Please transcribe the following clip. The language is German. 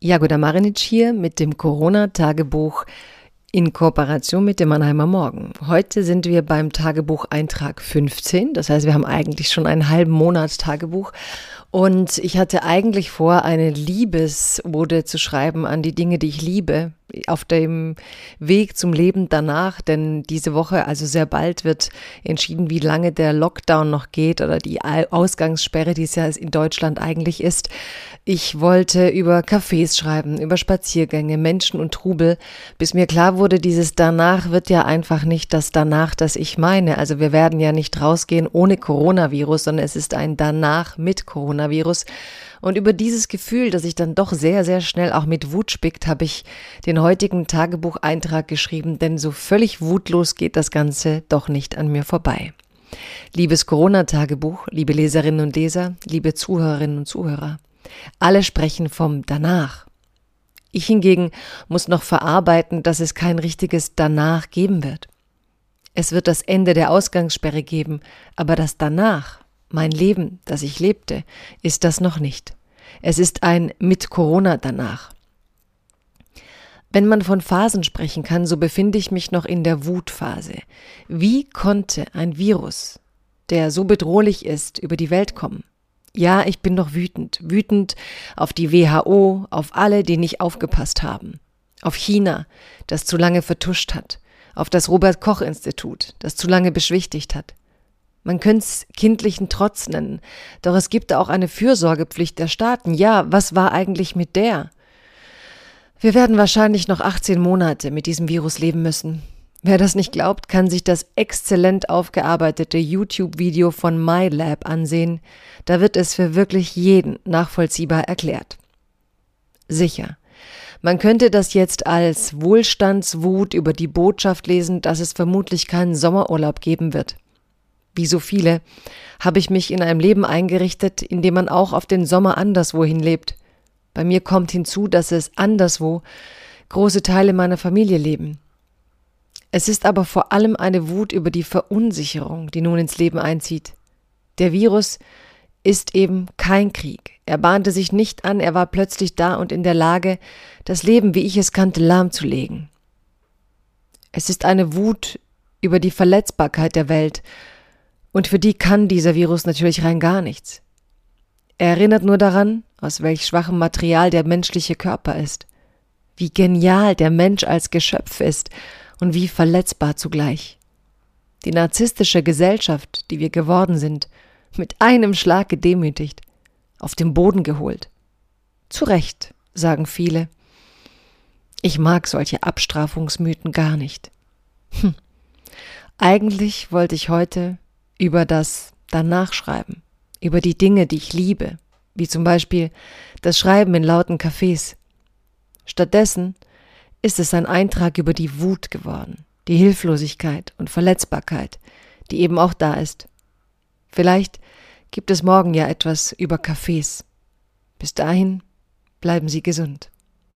Jagoda Marinic hier mit dem Corona-Tagebuch in Kooperation mit dem Mannheimer Morgen. Heute sind wir beim Tagebucheintrag 15. Das heißt, wir haben eigentlich schon einen halben Monat Tagebuch. Und ich hatte eigentlich vor, eine Liebesode zu schreiben an die Dinge, die ich liebe, auf dem Weg zum Leben danach. Denn diese Woche, also sehr bald, wird entschieden, wie lange der Lockdown noch geht oder die Ausgangssperre, die es ja in Deutschland eigentlich ist. Ich wollte über Cafés schreiben, über Spaziergänge, Menschen und Trubel, bis mir klar wurde, dieses danach wird ja einfach nicht das danach, das ich meine. Also wir werden ja nicht rausgehen ohne Coronavirus, sondern es ist ein danach mit Coronavirus. Und über dieses Gefühl, das ich dann doch sehr, sehr schnell auch mit Wut spickt, habe ich den heutigen Tagebucheintrag geschrieben, denn so völlig wutlos geht das Ganze doch nicht an mir vorbei. Liebes Corona-Tagebuch, liebe Leserinnen und Leser, liebe Zuhörerinnen und Zuhörer. Alle sprechen vom danach. Ich hingegen muss noch verarbeiten, dass es kein richtiges danach geben wird. Es wird das Ende der Ausgangssperre geben, aber das danach, mein Leben, das ich lebte, ist das noch nicht. Es ist ein mit Corona danach. Wenn man von Phasen sprechen kann, so befinde ich mich noch in der Wutphase. Wie konnte ein Virus, der so bedrohlich ist, über die Welt kommen? Ja, ich bin noch wütend. Wütend auf die WHO, auf alle, die nicht aufgepasst haben. Auf China, das zu lange vertuscht hat. Auf das Robert Koch Institut, das zu lange beschwichtigt hat. Man könnte es kindlichen Trotz nennen, doch es gibt auch eine Fürsorgepflicht der Staaten. Ja, was war eigentlich mit der? Wir werden wahrscheinlich noch 18 Monate mit diesem Virus leben müssen. Wer das nicht glaubt, kann sich das exzellent aufgearbeitete YouTube-Video von MyLab ansehen. Da wird es für wirklich jeden nachvollziehbar erklärt. Sicher. Man könnte das jetzt als Wohlstandswut über die Botschaft lesen, dass es vermutlich keinen Sommerurlaub geben wird. Wie so viele habe ich mich in einem Leben eingerichtet, in dem man auch auf den Sommer anderswohin lebt. Bei mir kommt hinzu, dass es anderswo große Teile meiner Familie leben. Es ist aber vor allem eine Wut über die Verunsicherung, die nun ins Leben einzieht. Der Virus ist eben kein Krieg. Er bahnte sich nicht an, er war plötzlich da und in der Lage, das Leben, wie ich es kannte, lahmzulegen. Es ist eine Wut über die Verletzbarkeit der Welt, und für die kann dieser Virus natürlich rein gar nichts. Er erinnert nur daran, aus welch schwachem Material der menschliche Körper ist, wie genial der Mensch als Geschöpf ist und wie verletzbar zugleich. Die narzisstische Gesellschaft, die wir geworden sind, mit einem Schlag gedemütigt, auf den Boden geholt. Zu Recht, sagen viele. Ich mag solche Abstrafungsmythen gar nicht. Hm. Eigentlich wollte ich heute über das danach schreiben, über die Dinge, die ich liebe, wie zum Beispiel das Schreiben in lauten Cafés. Stattdessen ist es ein Eintrag über die Wut geworden, die Hilflosigkeit und Verletzbarkeit, die eben auch da ist. Vielleicht gibt es morgen ja etwas über Cafés. Bis dahin bleiben Sie gesund.